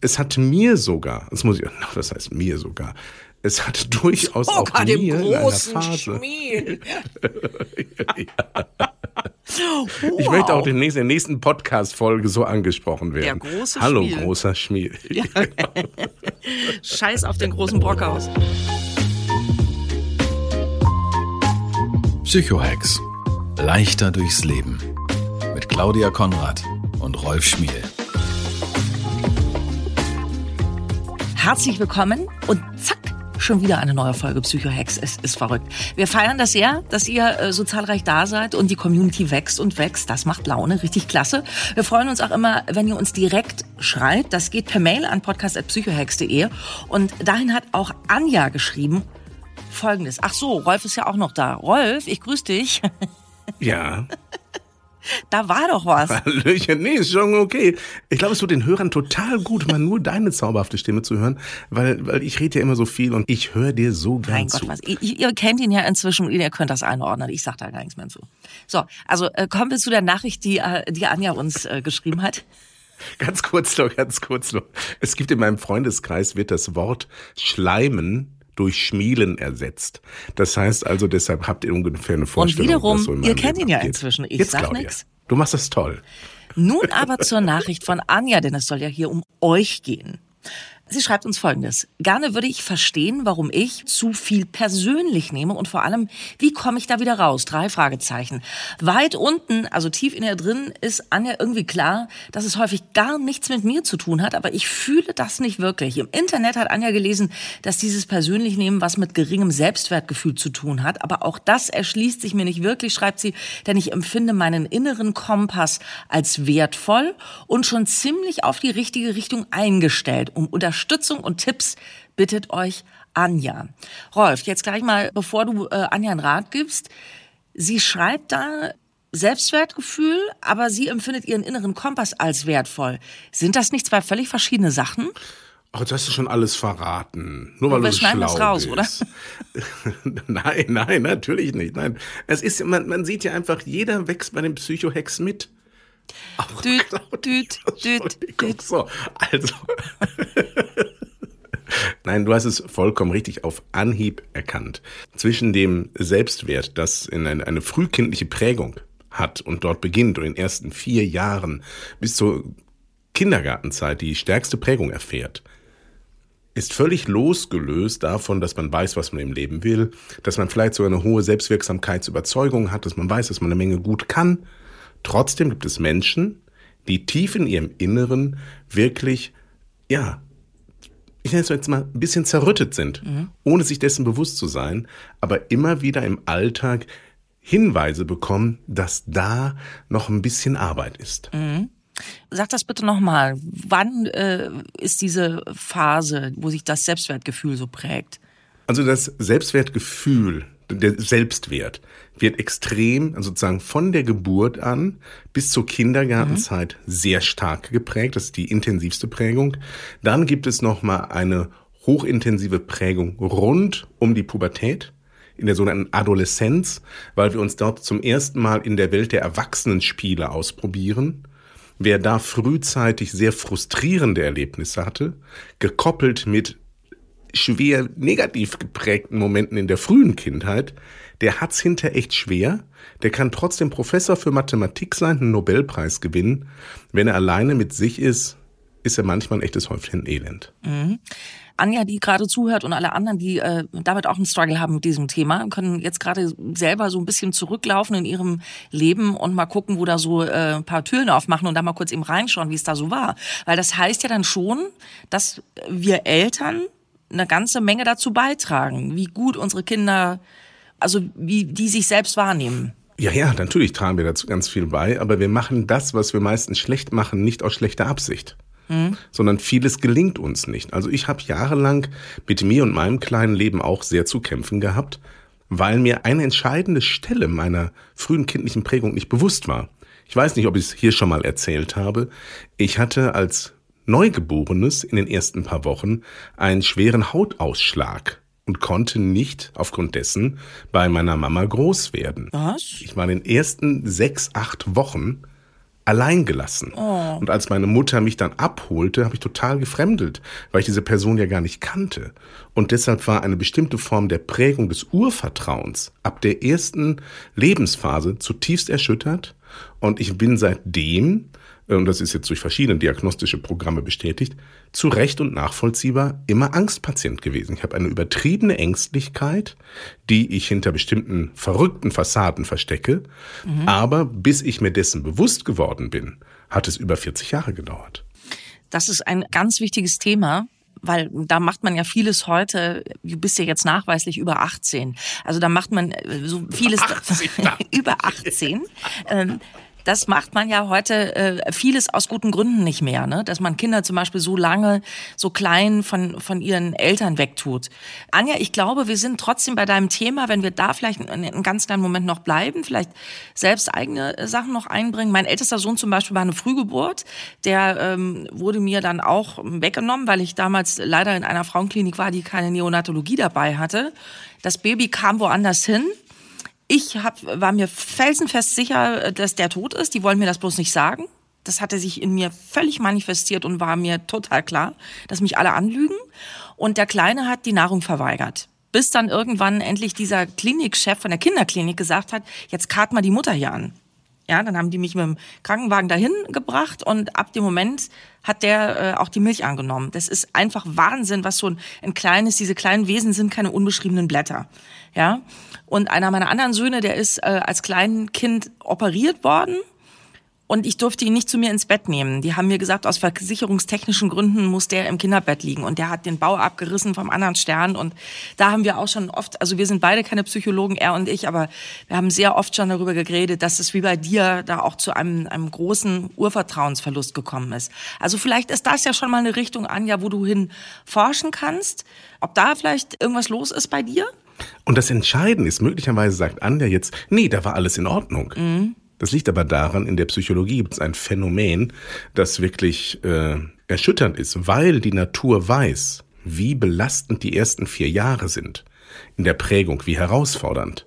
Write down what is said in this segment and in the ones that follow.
Es hat mir sogar, das muss ich, das heißt mir sogar, es hat durchaus Oh, auch mir im in einer großen Phase. Schmiel. Ich möchte auch demnächst in der nächsten Podcast-Folge so angesprochen werden. Der große Hallo, Schmiel. großer Schmiel. Scheiß auf den großen Brockhaus. Psychohex. Leichter durchs Leben. Mit Claudia Konrad und Rolf Schmiel. Herzlich willkommen und zack, schon wieder eine neue Folge Psychohex. Es ist verrückt. Wir feiern das sehr, dass ihr äh, so zahlreich da seid und die Community wächst und wächst. Das macht Laune, richtig klasse. Wir freuen uns auch immer, wenn ihr uns direkt schreibt. Das geht per Mail an podcast.psychohex.de und dahin hat auch Anja geschrieben Folgendes. Ach so, Rolf ist ja auch noch da. Rolf, ich grüße dich. Ja. Da war doch was. Hallöchen, nee, ist schon okay. Ich glaube, es tut den Hörern total gut, mal nur deine zauberhafte Stimme zu hören, weil, weil ich rede ja immer so viel und ich höre dir so gern Mein zu. Gott, was. Ihr, ihr kennt ihn ja inzwischen und ihr könnt das einordnen. Ich sag da gar nichts mehr zu. So, also äh, kommen wir zu der Nachricht, die, äh, die Anja uns äh, geschrieben hat. Ganz kurz noch, ganz kurz noch. Es gibt in meinem Freundeskreis wird das Wort Schleimen durch Schmielen ersetzt. Das heißt also, deshalb habt ihr ungefähr eine Vorstellung. wiederum, was so in ihr kennt Leben ihn ja abgeht. inzwischen. Ich Jetzt, sag Claudia, nix. Du machst das toll. Nun aber zur Nachricht von Anja, denn es soll ja hier um euch gehen. Sie schreibt uns Folgendes. Gerne würde ich verstehen, warum ich zu viel persönlich nehme und vor allem, wie komme ich da wieder raus? Drei Fragezeichen. Weit unten, also tief in ihr drin, ist Anja irgendwie klar, dass es häufig gar nichts mit mir zu tun hat, aber ich fühle das nicht wirklich. Im Internet hat Anja gelesen, dass dieses persönlich nehmen was mit geringem Selbstwertgefühl zu tun hat, aber auch das erschließt sich mir nicht wirklich, schreibt sie, denn ich empfinde meinen inneren Kompass als wertvoll und schon ziemlich auf die richtige Richtung eingestellt. Um Unterstützung und Tipps bittet euch Anja. Rolf, jetzt gleich mal, bevor du äh, Anja einen Rat gibst. Sie schreibt da Selbstwertgefühl, aber sie empfindet ihren inneren Kompass als wertvoll. Sind das nicht zwei völlig verschiedene Sachen? Oh, das hast du schon alles verraten. Nur weil Wir du so schneiden schlau das raus, bist. nein, nein, natürlich nicht. Nein, es ist, man, man sieht ja einfach, jeder wächst bei dem Psychohex mit. Auch Düt, Claudia, düt, düt, Entschuldigung. düt. So, also. Nein, du hast es vollkommen richtig auf Anhieb erkannt. Zwischen dem Selbstwert, das in eine, eine frühkindliche Prägung hat und dort beginnt und in den ersten vier Jahren bis zur Kindergartenzeit die stärkste Prägung erfährt, ist völlig losgelöst davon, dass man weiß, was man im Leben will, dass man vielleicht sogar eine hohe Selbstwirksamkeitsüberzeugung hat, dass man weiß, dass man eine Menge gut kann. Trotzdem gibt es Menschen, die tief in ihrem Inneren wirklich, ja, ich nenne es jetzt mal ein bisschen zerrüttet sind, ohne sich dessen bewusst zu sein, aber immer wieder im Alltag Hinweise bekommen, dass da noch ein bisschen Arbeit ist. Sag das bitte nochmal. Wann äh, ist diese Phase, wo sich das Selbstwertgefühl so prägt? Also das Selbstwertgefühl, der Selbstwert wird extrem, also sozusagen von der Geburt an bis zur Kindergartenzeit sehr stark geprägt. Das ist die intensivste Prägung. Dann gibt es noch mal eine hochintensive Prägung rund um die Pubertät in der sogenannten Adoleszenz, weil wir uns dort zum ersten Mal in der Welt der Erwachsenenspiele ausprobieren. Wer da frühzeitig sehr frustrierende Erlebnisse hatte, gekoppelt mit schwer negativ geprägten Momenten in der frühen Kindheit, der hat's hinter echt schwer. Der kann trotzdem Professor für Mathematik sein, einen Nobelpreis gewinnen. Wenn er alleine mit sich ist, ist er manchmal ein echtes Häufchen Elend. Anja, die gerade zuhört und alle anderen, die äh, damit auch einen Struggle haben mit diesem Thema, können jetzt gerade selber so ein bisschen zurücklaufen in ihrem Leben und mal gucken, wo da so äh, ein paar Türen aufmachen und da mal kurz eben reinschauen, wie es da so war. Weil das heißt ja dann schon, dass wir Eltern eine ganze Menge dazu beitragen, wie gut unsere Kinder, also wie die sich selbst wahrnehmen. Ja, ja, natürlich tragen wir dazu ganz viel bei, aber wir machen das, was wir meistens schlecht machen, nicht aus schlechter Absicht. Mhm. Sondern vieles gelingt uns nicht. Also ich habe jahrelang mit mir und meinem kleinen Leben auch sehr zu kämpfen gehabt, weil mir eine entscheidende Stelle meiner frühen kindlichen Prägung nicht bewusst war. Ich weiß nicht, ob ich es hier schon mal erzählt habe. Ich hatte als Neugeborenes in den ersten paar Wochen einen schweren Hautausschlag und konnte nicht aufgrund dessen bei meiner Mama groß werden. Was? Ich war in den ersten sechs, acht Wochen allein gelassen. Oh. Und als meine Mutter mich dann abholte, habe ich total gefremdelt, weil ich diese Person ja gar nicht kannte. Und deshalb war eine bestimmte Form der Prägung des Urvertrauens ab der ersten Lebensphase zutiefst erschüttert. Und ich bin seitdem und das ist jetzt durch verschiedene diagnostische Programme bestätigt, zu Recht und nachvollziehbar immer Angstpatient gewesen. Ich habe eine übertriebene Ängstlichkeit, die ich hinter bestimmten verrückten Fassaden verstecke. Mhm. Aber bis ich mir dessen bewusst geworden bin, hat es über 40 Jahre gedauert. Das ist ein ganz wichtiges Thema, weil da macht man ja vieles heute, du bist ja jetzt nachweislich über 18, also da macht man äh, so vieles 80, über 18. Ähm, das macht man ja heute äh, vieles aus guten Gründen nicht mehr, ne? dass man Kinder zum Beispiel so lange, so klein von, von ihren Eltern wegtut. Anja, ich glaube, wir sind trotzdem bei deinem Thema, wenn wir da vielleicht einen, einen ganz kleinen Moment noch bleiben, vielleicht selbst eigene äh, Sachen noch einbringen. Mein ältester Sohn zum Beispiel war eine Frühgeburt, der ähm, wurde mir dann auch weggenommen, weil ich damals leider in einer Frauenklinik war, die keine Neonatologie dabei hatte. Das Baby kam woanders hin ich hab, war mir felsenfest sicher, dass der tot ist. Die wollen mir das bloß nicht sagen. Das hatte sich in mir völlig manifestiert und war mir total klar, dass mich alle anlügen. Und der Kleine hat die Nahrung verweigert. Bis dann irgendwann endlich dieser Klinikchef von der Kinderklinik gesagt hat, jetzt kart mal die Mutter hier an. Ja, dann haben die mich mit dem Krankenwagen dahin gebracht und ab dem Moment hat der äh, auch die Milch angenommen. Das ist einfach Wahnsinn, was so ein, ein kleines, diese kleinen Wesen sind keine unbeschriebenen Blätter. Ja, und einer meiner anderen Söhne, der ist äh, als Kleinkind operiert worden und ich durfte ihn nicht zu mir ins Bett nehmen. Die haben mir gesagt, aus versicherungstechnischen Gründen muss der im Kinderbett liegen. Und der hat den Bau abgerissen vom anderen Stern. Und da haben wir auch schon oft, also wir sind beide keine Psychologen, er und ich, aber wir haben sehr oft schon darüber geredet, dass es wie bei dir da auch zu einem, einem großen Urvertrauensverlust gekommen ist. Also vielleicht ist das ja schon mal eine Richtung, Anja, wo du hin forschen kannst. Ob da vielleicht irgendwas los ist bei dir? Und das Entscheidende ist, möglicherweise sagt Anja jetzt, nee, da war alles in Ordnung. Mhm. Das liegt aber daran, in der Psychologie gibt es ein Phänomen, das wirklich äh, erschütternd ist, weil die Natur weiß, wie belastend die ersten vier Jahre sind in der Prägung, wie herausfordernd.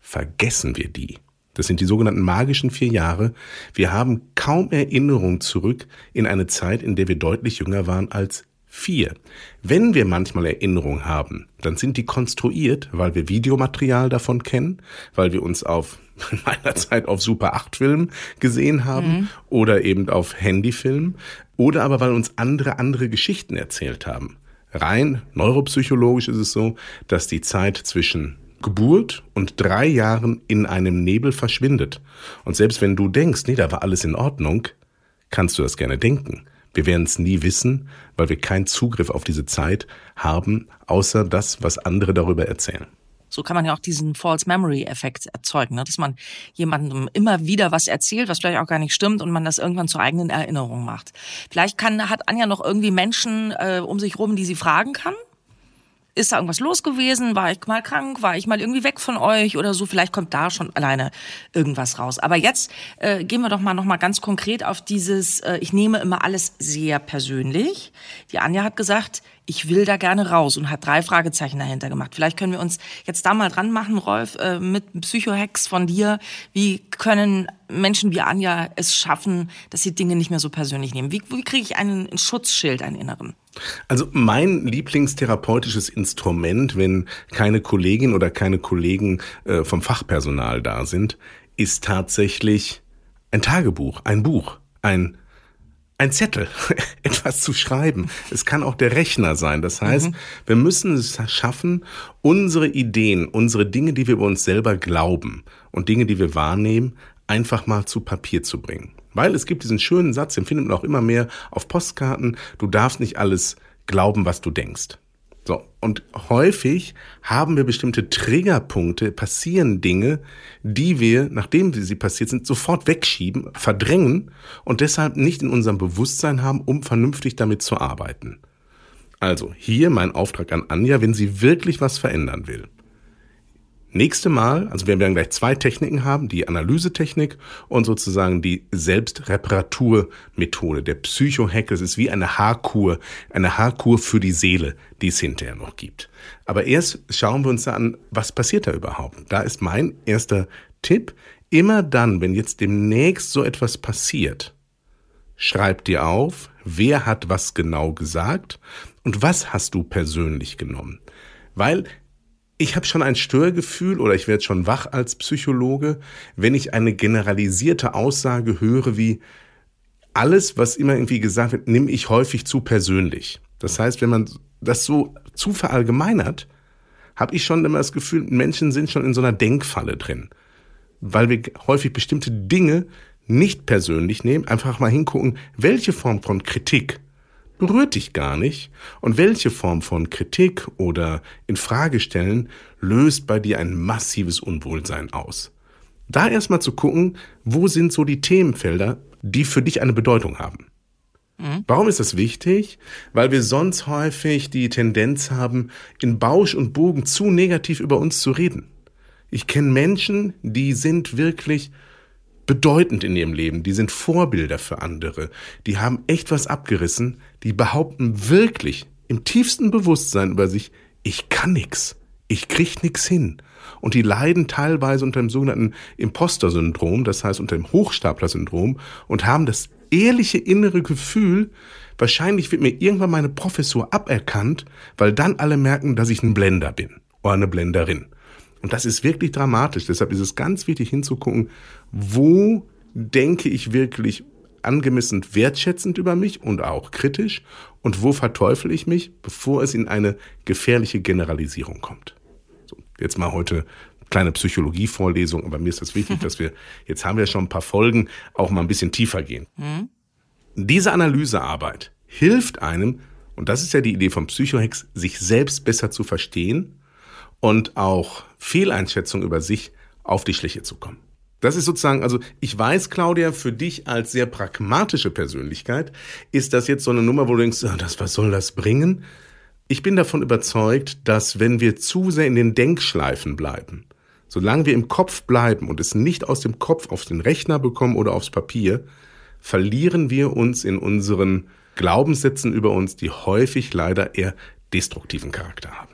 Vergessen wir die. Das sind die sogenannten magischen vier Jahre. Wir haben kaum Erinnerung zurück in eine Zeit, in der wir deutlich jünger waren als Vier. Wenn wir manchmal Erinnerungen haben, dann sind die konstruiert, weil wir Videomaterial davon kennen, weil wir uns auf in meiner Zeit auf Super 8 Filmen gesehen haben mhm. oder eben auf Handyfilmen oder aber weil uns andere andere Geschichten erzählt haben. Rein neuropsychologisch ist es so, dass die Zeit zwischen Geburt und drei Jahren in einem Nebel verschwindet. Und selbst wenn du denkst, nee, da war alles in Ordnung, kannst du das gerne denken. Wir werden es nie wissen, weil wir keinen Zugriff auf diese Zeit haben, außer das, was andere darüber erzählen. So kann man ja auch diesen False Memory Effekt erzeugen, ne? dass man jemandem immer wieder was erzählt, was vielleicht auch gar nicht stimmt und man das irgendwann zur eigenen Erinnerung macht. Vielleicht kann, hat Anja noch irgendwie Menschen äh, um sich rum, die sie fragen kann ist da irgendwas los gewesen? War ich mal krank? War ich mal irgendwie weg von euch oder so? Vielleicht kommt da schon alleine irgendwas raus. Aber jetzt äh, gehen wir doch mal noch mal ganz konkret auf dieses. Äh, ich nehme immer alles sehr persönlich. Die Anja hat gesagt, ich will da gerne raus und hat drei Fragezeichen dahinter gemacht. Vielleicht können wir uns jetzt da mal dran machen, Rolf, äh, mit Psychohacks von dir. Wie können Menschen wie Anja es schaffen, dass sie Dinge nicht mehr so persönlich nehmen? Wie, wie kriege ich einen, einen Schutzschild, einen inneren? Also mein Lieblingstherapeutisches Instrument, wenn keine Kollegin oder keine Kollegen äh, vom Fachpersonal da sind, ist tatsächlich ein Tagebuch, ein Buch, ein ein Zettel, etwas zu schreiben. Es kann auch der Rechner sein. Das heißt, mhm. wir müssen es schaffen, unsere Ideen, unsere Dinge, die wir über uns selber glauben und Dinge, die wir wahrnehmen, einfach mal zu Papier zu bringen. Weil es gibt diesen schönen Satz, den findet man auch immer mehr auf Postkarten, du darfst nicht alles glauben, was du denkst. So, und häufig haben wir bestimmte Triggerpunkte, passieren Dinge, die wir, nachdem sie passiert sind, sofort wegschieben, verdrängen und deshalb nicht in unserem Bewusstsein haben, um vernünftig damit zu arbeiten. Also hier mein Auftrag an Anja, wenn sie wirklich was verändern will. Nächste Mal, also wir werden gleich zwei Techniken haben, die Analysetechnik und sozusagen die Selbstreparaturmethode, der Psychohack. Das ist wie eine Haarkur, eine Haarkur für die Seele, die es hinterher noch gibt. Aber erst schauen wir uns an, was passiert da überhaupt. Da ist mein erster Tipp, immer dann, wenn jetzt demnächst so etwas passiert, schreib dir auf, wer hat was genau gesagt und was hast du persönlich genommen. Weil ich habe schon ein Störgefühl oder ich werde schon wach als Psychologe, wenn ich eine generalisierte Aussage höre wie alles, was immer irgendwie gesagt wird, nehme ich häufig zu persönlich. Das heißt, wenn man das so zu verallgemeinert, habe ich schon immer das Gefühl, Menschen sind schon in so einer Denkfalle drin, weil wir häufig bestimmte Dinge nicht persönlich nehmen, einfach mal hingucken, welche Form von Kritik berührt dich gar nicht und welche Form von Kritik oder Infragestellen löst bei dir ein massives Unwohlsein aus. Da erstmal zu gucken, wo sind so die Themenfelder, die für dich eine Bedeutung haben. Mhm. Warum ist das wichtig? Weil wir sonst häufig die Tendenz haben, in Bausch und Bogen zu negativ über uns zu reden. Ich kenne Menschen, die sind wirklich bedeutend in ihrem Leben, die sind Vorbilder für andere, die haben echt was abgerissen, die behaupten wirklich im tiefsten Bewusstsein über sich, ich kann nix, ich krieg nix hin. Und die leiden teilweise unter dem sogenannten Imposter-Syndrom, das heißt unter dem Hochstapler-Syndrom und haben das ehrliche innere Gefühl, wahrscheinlich wird mir irgendwann meine Professur aberkannt, weil dann alle merken, dass ich ein Blender bin oder eine Blenderin. Und das ist wirklich dramatisch. Deshalb ist es ganz wichtig hinzugucken, wo denke ich wirklich angemessen wertschätzend über mich und auch kritisch und wo verteufel ich mich, bevor es in eine gefährliche Generalisierung kommt. So, jetzt mal heute kleine Psychologie-Vorlesung, aber mir ist das wichtig, dass wir, jetzt haben wir schon ein paar Folgen, auch mal ein bisschen tiefer gehen. Mhm. Diese Analysearbeit hilft einem, und das ist ja die Idee vom Psychohex, sich selbst besser zu verstehen und auch Fehleinschätzungen über sich auf die Schliche zu kommen. Das ist sozusagen, also ich weiß, Claudia, für dich als sehr pragmatische Persönlichkeit ist das jetzt so eine Nummer, wo du denkst, ah, das, was soll das bringen? Ich bin davon überzeugt, dass wenn wir zu sehr in den Denkschleifen bleiben, solange wir im Kopf bleiben und es nicht aus dem Kopf auf den Rechner bekommen oder aufs Papier, verlieren wir uns in unseren Glaubenssätzen über uns, die häufig leider eher destruktiven Charakter haben.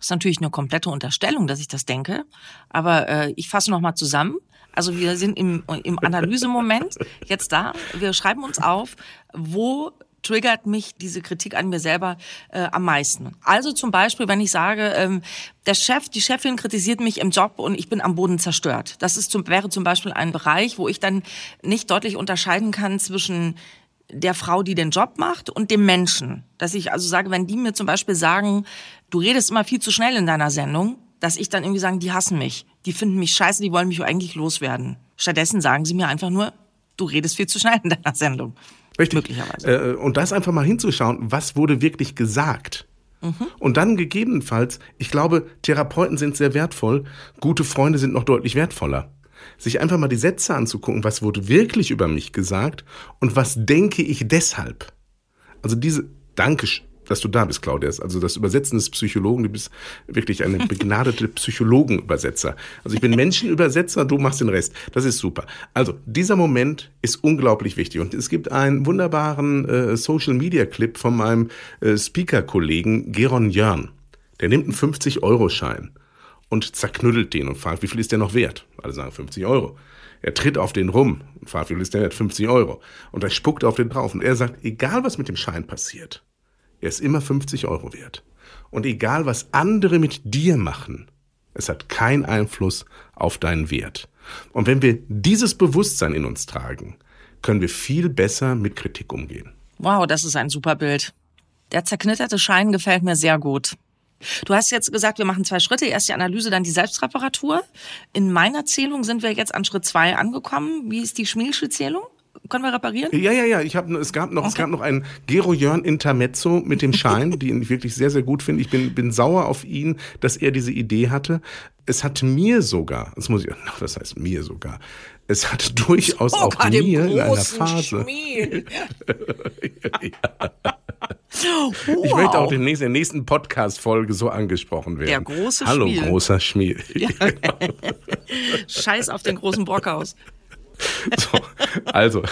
Das ist natürlich eine komplette Unterstellung, dass ich das denke. Aber äh, ich fasse nochmal zusammen. Also wir sind im, im Analysemoment jetzt da. Wir schreiben uns auf, wo triggert mich diese Kritik an mir selber äh, am meisten. Also zum Beispiel, wenn ich sage, ähm, der Chef, die Chefin kritisiert mich im Job und ich bin am Boden zerstört. Das ist zum, wäre zum Beispiel ein Bereich, wo ich dann nicht deutlich unterscheiden kann zwischen der Frau, die den Job macht und dem Menschen. Dass ich also sage, wenn die mir zum Beispiel sagen, du redest immer viel zu schnell in deiner Sendung, dass ich dann irgendwie sagen, die hassen mich, die finden mich scheiße, die wollen mich eigentlich loswerden. Stattdessen sagen sie mir einfach nur, du redest viel zu schnell in deiner Sendung. Richtig. Möglicherweise. Äh, und das einfach mal hinzuschauen, was wurde wirklich gesagt. Mhm. Und dann gegebenenfalls, ich glaube, Therapeuten sind sehr wertvoll, gute Freunde sind noch deutlich wertvoller sich einfach mal die Sätze anzugucken, was wurde wirklich über mich gesagt und was denke ich deshalb. Also diese, danke, dass du da bist, Claudia. Also das Übersetzen des Psychologen, du bist wirklich eine begnadete Psychologenübersetzer. Also ich bin Menschenübersetzer, du machst den Rest. Das ist super. Also dieser Moment ist unglaublich wichtig. Und es gibt einen wunderbaren äh, Social-Media-Clip von meinem äh, Speaker-Kollegen Geron Jörn. Der nimmt einen 50-Euro-Schein und zerknüttelt den und fragt, wie viel ist der noch wert? Alle sagen 50 Euro. Er tritt auf den rum und fragt, wie viel ist der wert? 50 Euro. Und er spuckt auf den drauf und er sagt, egal was mit dem Schein passiert, er ist immer 50 Euro wert. Und egal was andere mit dir machen, es hat keinen Einfluss auf deinen Wert. Und wenn wir dieses Bewusstsein in uns tragen, können wir viel besser mit Kritik umgehen. Wow, das ist ein super Bild. Der zerknitterte Schein gefällt mir sehr gut. Du hast jetzt gesagt, wir machen zwei Schritte. Erst die Analyse, dann die Selbstreparatur. In meiner Zählung sind wir jetzt an Schritt zwei angekommen. Wie ist die Schmielsche Zählung? Können wir reparieren? Ja, ja, ja. Ich hab, es gab noch, okay. es gab noch ein Gero Jörn Intermezzo mit dem Schein, den ich wirklich sehr, sehr gut finde. Ich bin, bin sauer auf ihn, dass er diese Idee hatte. Es hat mir sogar, das muss ich, das heißt mir sogar, es hat durchaus auch mir in einer Phase. ja. Wow. Ich möchte auch demnächst in der nächsten Podcast-Folge so angesprochen werden. Der große Hallo, Schmiel. Hallo, großer Schmiel. Ja. Scheiß auf den großen Brockhaus. So, also,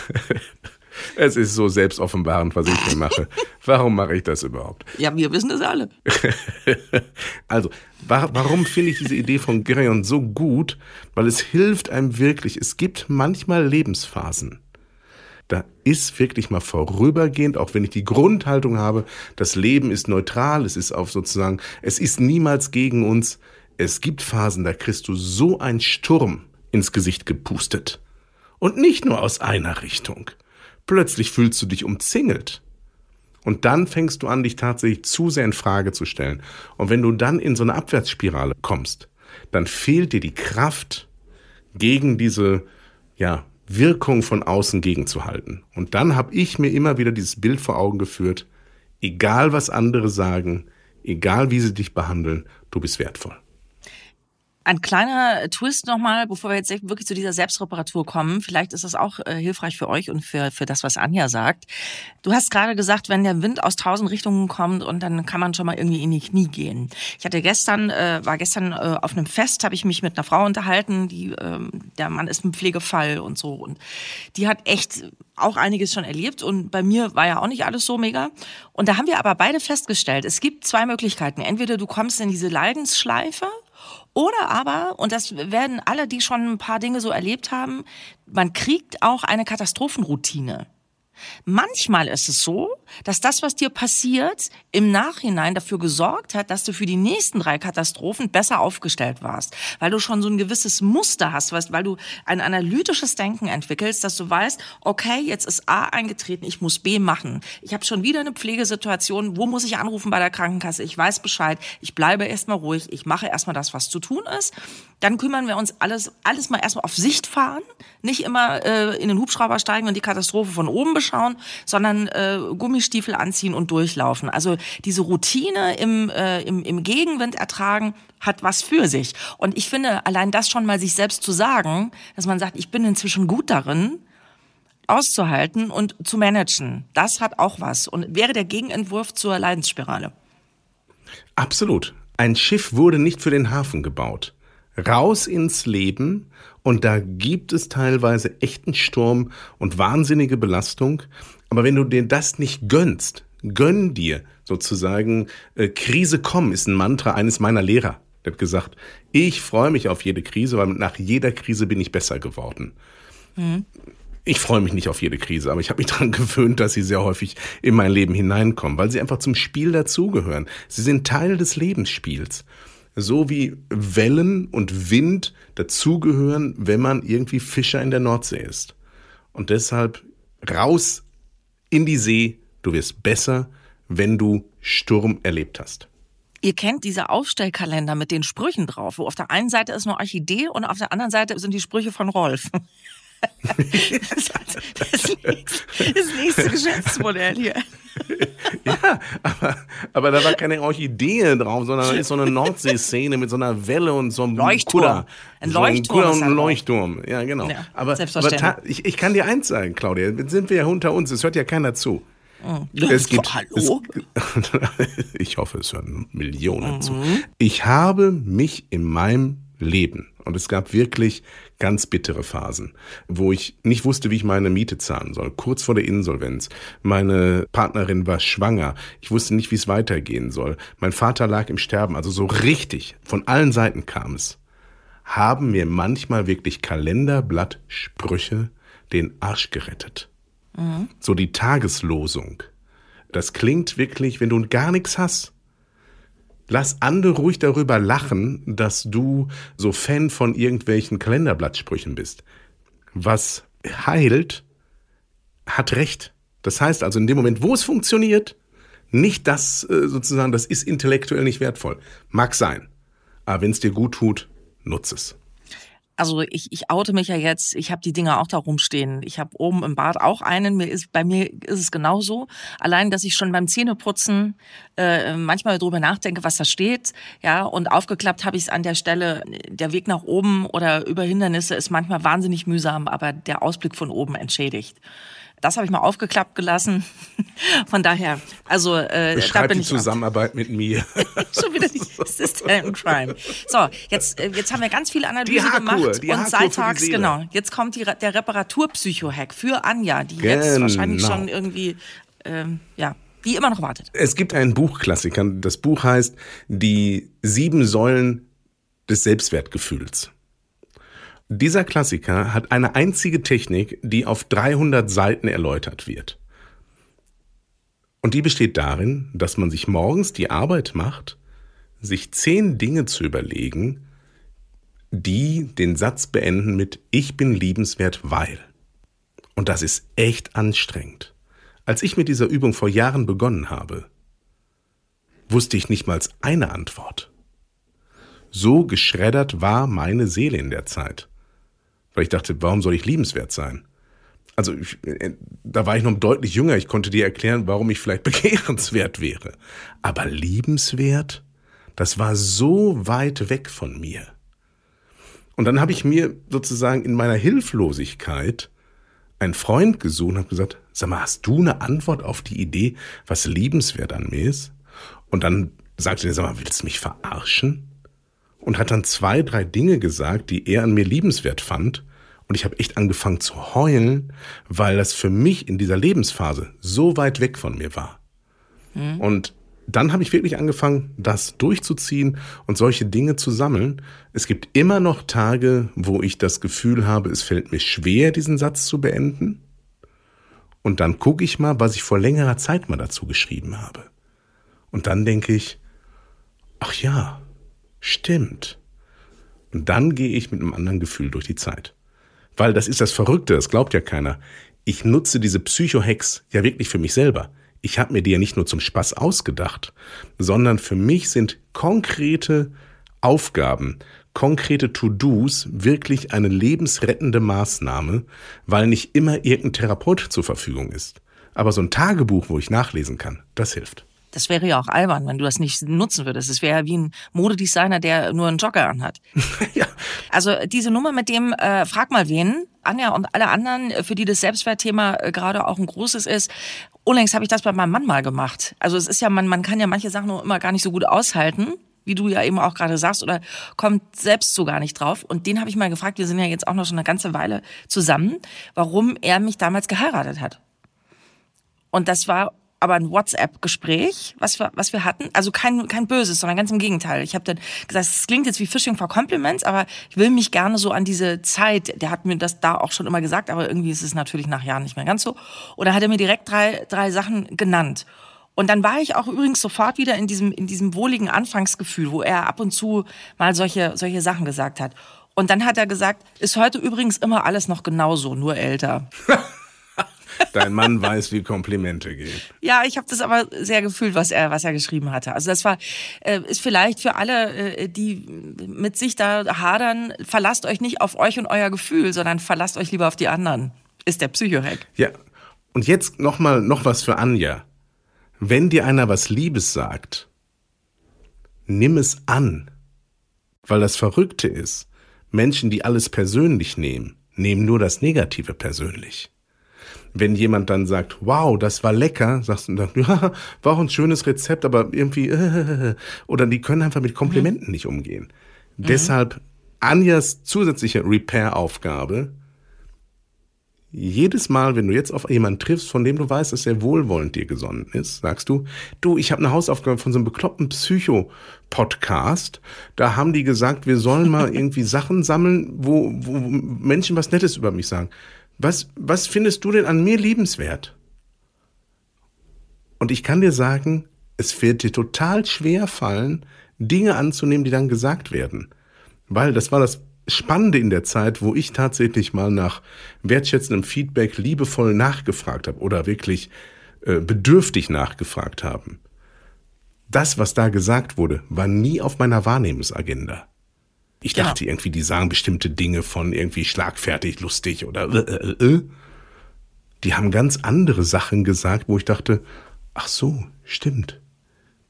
es ist so selbstoffenbarend, was ich hier mache. Warum mache ich das überhaupt? Ja, wir wissen es alle. also, wa warum finde ich diese Idee von Gerion so gut? Weil es hilft einem wirklich. Es gibt manchmal Lebensphasen. Da ist wirklich mal vorübergehend, auch wenn ich die Grundhaltung habe, das Leben ist neutral, es ist auf sozusagen, es ist niemals gegen uns. Es gibt Phasen, da kriegst du so einen Sturm ins Gesicht gepustet. Und nicht nur aus einer Richtung. Plötzlich fühlst du dich umzingelt. Und dann fängst du an, dich tatsächlich zu sehr in Frage zu stellen. Und wenn du dann in so eine Abwärtsspirale kommst, dann fehlt dir die Kraft, gegen diese, ja, Wirkung von außen gegenzuhalten. Und dann habe ich mir immer wieder dieses Bild vor Augen geführt, egal was andere sagen, egal wie sie dich behandeln, du bist wertvoll. Ein kleiner Twist nochmal, bevor wir jetzt wirklich zu dieser Selbstreparatur kommen. Vielleicht ist das auch äh, hilfreich für euch und für, für das, was Anja sagt. Du hast gerade gesagt, wenn der Wind aus tausend Richtungen kommt und dann kann man schon mal irgendwie in die Knie gehen. Ich hatte gestern, äh, war gestern äh, auf einem Fest, habe ich mich mit einer Frau unterhalten, die, äh, der Mann ist ein Pflegefall und so. Und die hat echt auch einiges schon erlebt und bei mir war ja auch nicht alles so mega. Und da haben wir aber beide festgestellt, es gibt zwei Möglichkeiten. Entweder du kommst in diese Leidensschleife oder aber, und das werden alle, die schon ein paar Dinge so erlebt haben, man kriegt auch eine Katastrophenroutine. Manchmal ist es so, dass das, was dir passiert, im Nachhinein dafür gesorgt hat, dass du für die nächsten drei Katastrophen besser aufgestellt warst. Weil du schon so ein gewisses Muster hast, weil du ein analytisches Denken entwickelst, dass du weißt, okay, jetzt ist A eingetreten, ich muss B machen. Ich habe schon wieder eine Pflegesituation, wo muss ich anrufen bei der Krankenkasse? Ich weiß Bescheid, ich bleibe erstmal ruhig, ich mache erstmal das, was zu tun ist. Dann kümmern wir uns alles, alles mal erstmal auf Sicht fahren, nicht immer äh, in den Hubschrauber steigen und die Katastrophe von oben beschauen, sondern äh, Gummistiefel anziehen und durchlaufen. Also diese Routine im, äh, im, im Gegenwind ertragen hat was für sich. Und ich finde, allein das schon mal sich selbst zu sagen, dass man sagt, ich bin inzwischen gut darin, auszuhalten und zu managen, das hat auch was und wäre der Gegenentwurf zur Leidensspirale. Absolut. Ein Schiff wurde nicht für den Hafen gebaut raus ins Leben und da gibt es teilweise echten Sturm und wahnsinnige Belastung. Aber wenn du dir das nicht gönnst, gönn dir sozusagen, äh, Krise kommen ist ein Mantra eines meiner Lehrer. Der hat gesagt, ich freue mich auf jede Krise, weil nach jeder Krise bin ich besser geworden. Mhm. Ich freue mich nicht auf jede Krise, aber ich habe mich daran gewöhnt, dass sie sehr häufig in mein Leben hineinkommen, weil sie einfach zum Spiel dazugehören. Sie sind Teil des Lebensspiels so wie Wellen und Wind dazugehören, wenn man irgendwie Fischer in der Nordsee ist. Und deshalb raus in die See, du wirst besser, wenn du Sturm erlebt hast. Ihr kennt diese Aufstellkalender mit den Sprüchen drauf, wo auf der einen Seite ist eine Orchidee und auf der anderen Seite sind die Sprüche von Rolf. Das, das, das nächste Geschäftsmodell hier. Ja, aber, aber da war keine Orchidee drauf, sondern da ist so eine Nordseeszene mit so einer Welle und so einem Leuchtturm. Kutter. Ein so Leuchtturm. Ein, ein Leuchtturm. Ja, genau. Ja, aber selbstverständlich. aber ich, ich kann dir eins sagen, Claudia, jetzt sind wir ja unter uns, es hört ja keiner zu. Mhm. Es gibt, Hallo? Es, ich hoffe, es hören Millionen zu. Ich habe mich in meinem leben. Und es gab wirklich ganz bittere Phasen, wo ich nicht wusste, wie ich meine Miete zahlen soll. Kurz vor der Insolvenz. Meine Partnerin war schwanger. Ich wusste nicht, wie es weitergehen soll. Mein Vater lag im Sterben. Also so richtig, von allen Seiten kam es. Haben mir manchmal wirklich Kalenderblattsprüche den Arsch gerettet. Mhm. So die Tageslosung. Das klingt wirklich, wenn du gar nichts hast Lass andere ruhig darüber lachen, dass du so Fan von irgendwelchen Kalenderblattsprüchen bist. Was heilt, hat recht. Das heißt also in dem Moment, wo es funktioniert, nicht das äh, sozusagen, das ist intellektuell nicht wertvoll. Mag sein. Aber wenn es dir gut tut, nutze es also ich, ich oute mich ja jetzt, ich habe die Dinger auch da rumstehen. Ich habe oben im Bad auch einen. Mir ist, bei mir ist es genauso. Allein, dass ich schon beim Zähneputzen äh, manchmal darüber nachdenke, was da steht. Ja, und aufgeklappt habe ich es an der Stelle. Der Weg nach oben oder über Hindernisse ist manchmal wahnsinnig mühsam, aber der Ausblick von oben entschädigt. Das habe ich mal aufgeklappt gelassen. Von daher, also äh, Beschreib da bin die ich Zusammenarbeit mit mir. Schon wieder die System Crime. So, jetzt äh, jetzt haben wir ganz viel Analyse gemacht die und seittags genau. Jetzt kommt die, der Reparaturpsycho-Hack für Anja, die genau. jetzt wahrscheinlich schon irgendwie ähm, ja die immer noch wartet. Es gibt einen Buchklassiker. Das Buch heißt Die sieben Säulen des Selbstwertgefühls. Dieser Klassiker hat eine einzige Technik, die auf 300 Seiten erläutert wird. Und die besteht darin, dass man sich morgens die Arbeit macht, sich zehn Dinge zu überlegen, die den Satz beenden mit Ich bin liebenswert, weil. Und das ist echt anstrengend. Als ich mit dieser Übung vor Jahren begonnen habe, wusste ich nicht mal eine Antwort. So geschreddert war meine Seele in der Zeit weil ich dachte, warum soll ich liebenswert sein? Also ich, äh, da war ich noch deutlich jünger, ich konnte dir erklären, warum ich vielleicht begehrenswert wäre. Aber liebenswert, das war so weit weg von mir. Und dann habe ich mir sozusagen in meiner Hilflosigkeit einen Freund gesucht und habe gesagt, sag mal, hast du eine Antwort auf die Idee, was liebenswert an mir ist? Und dann sagte er, sag mal, willst du mich verarschen? Und hat dann zwei, drei Dinge gesagt, die er an mir liebenswert fand. Und ich habe echt angefangen zu heulen, weil das für mich in dieser Lebensphase so weit weg von mir war. Mhm. Und dann habe ich wirklich angefangen, das durchzuziehen und solche Dinge zu sammeln. Es gibt immer noch Tage, wo ich das Gefühl habe, es fällt mir schwer, diesen Satz zu beenden. Und dann gucke ich mal, was ich vor längerer Zeit mal dazu geschrieben habe. Und dann denke ich, ach ja, stimmt. Und dann gehe ich mit einem anderen Gefühl durch die Zeit. Weil das ist das Verrückte, das glaubt ja keiner. Ich nutze diese Psycho-Hacks ja wirklich für mich selber. Ich habe mir die ja nicht nur zum Spaß ausgedacht, sondern für mich sind konkrete Aufgaben, konkrete To-Dos wirklich eine lebensrettende Maßnahme, weil nicht immer irgendein Therapeut zur Verfügung ist. Aber so ein Tagebuch, wo ich nachlesen kann, das hilft. Das wäre ja auch albern, wenn du das nicht nutzen würdest. Es wäre ja wie ein Modedesigner, der nur einen Jogger anhat. ja. Also diese Nummer mit dem äh, Frag mal wen, Anja und alle anderen, für die das Selbstwertthema äh, gerade auch ein großes ist. Unlängst habe ich das bei meinem Mann mal gemacht. Also es ist ja, man, man kann ja manche Sachen nur immer gar nicht so gut aushalten wie du ja eben auch gerade sagst, oder kommt selbst so gar nicht drauf. Und den habe ich mal gefragt, wir sind ja jetzt auch noch schon eine ganze Weile zusammen, warum er mich damals geheiratet hat. Und das war aber ein WhatsApp-Gespräch, was wir, was wir hatten. Also kein, kein Böses, sondern ganz im Gegenteil. Ich habe dann gesagt, es klingt jetzt wie Phishing for Compliments, aber ich will mich gerne so an diese Zeit, der hat mir das da auch schon immer gesagt, aber irgendwie ist es natürlich nach Jahren nicht mehr ganz so. Oder hat er mir direkt drei, drei Sachen genannt. Und dann war ich auch übrigens sofort wieder in diesem, in diesem wohligen Anfangsgefühl, wo er ab und zu mal solche, solche Sachen gesagt hat. Und dann hat er gesagt, ist heute übrigens immer alles noch genauso, nur älter. Dein Mann weiß, wie Komplimente gehen. Ja, ich habe das aber sehr gefühlt, was er, was er geschrieben hatte. Also das war, äh, ist vielleicht für alle, äh, die mit sich da hadern, verlasst euch nicht auf euch und euer Gefühl, sondern verlasst euch lieber auf die anderen. Ist der Psychohack. Ja. Und jetzt noch mal noch was für Anja. Wenn dir einer was Liebes sagt, nimm es an. Weil das Verrückte ist, Menschen, die alles persönlich nehmen, nehmen nur das Negative persönlich wenn jemand dann sagt, wow, das war lecker, sagst du dann, ja, war auch ein schönes Rezept, aber irgendwie, äh, oder die können einfach mit Komplimenten mhm. nicht umgehen. Mhm. Deshalb Anjas zusätzliche Repair-Aufgabe, jedes Mal, wenn du jetzt auf jemanden triffst, von dem du weißt, dass er wohlwollend dir gesonnen ist, sagst du, du, ich habe eine Hausaufgabe von so einem bekloppten Psycho-Podcast. Da haben die gesagt, wir sollen mal irgendwie Sachen sammeln, wo, wo Menschen was Nettes über mich sagen. Was, was findest du denn an mir liebenswert? Und ich kann dir sagen, es wird dir total schwer fallen, Dinge anzunehmen, die dann gesagt werden. Weil das war das Spannende in der Zeit, wo ich tatsächlich mal nach wertschätzendem Feedback liebevoll nachgefragt habe oder wirklich äh, bedürftig nachgefragt haben. Das, was da gesagt wurde, war nie auf meiner Wahrnehmungsagenda. Ich dachte ja. irgendwie, die sagen bestimmte Dinge von irgendwie schlagfertig, lustig oder äh, äh, äh. Die haben ganz andere Sachen gesagt, wo ich dachte, ach so, stimmt.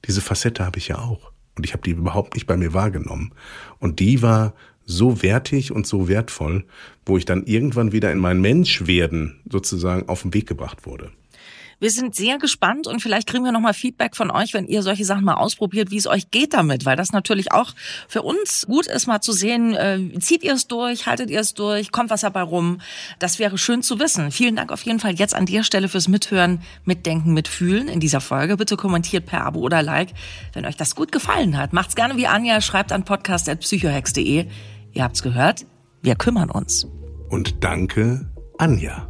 Diese Facette habe ich ja auch. Und ich habe die überhaupt nicht bei mir wahrgenommen. Und die war so wertig und so wertvoll, wo ich dann irgendwann wieder in mein Menschwerden sozusagen auf den Weg gebracht wurde. Wir sind sehr gespannt und vielleicht kriegen wir nochmal Feedback von euch, wenn ihr solche Sachen mal ausprobiert, wie es euch geht damit, weil das natürlich auch für uns gut ist, mal zu sehen, äh, zieht ihr es durch, haltet ihr es durch, kommt was dabei rum. Das wäre schön zu wissen. Vielen Dank auf jeden Fall jetzt an der Stelle fürs Mithören, Mitdenken, Mitfühlen in dieser Folge. Bitte kommentiert per Abo oder Like, wenn euch das gut gefallen hat. Macht's gerne wie Anja, schreibt an podcast.psychohex.de. Ihr habt's gehört, wir kümmern uns. Und danke, Anja.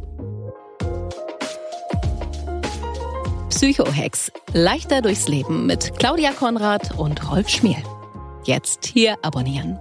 Psychohex. Leichter durchs Leben mit Claudia Konrad und Rolf Schmiel. Jetzt hier abonnieren.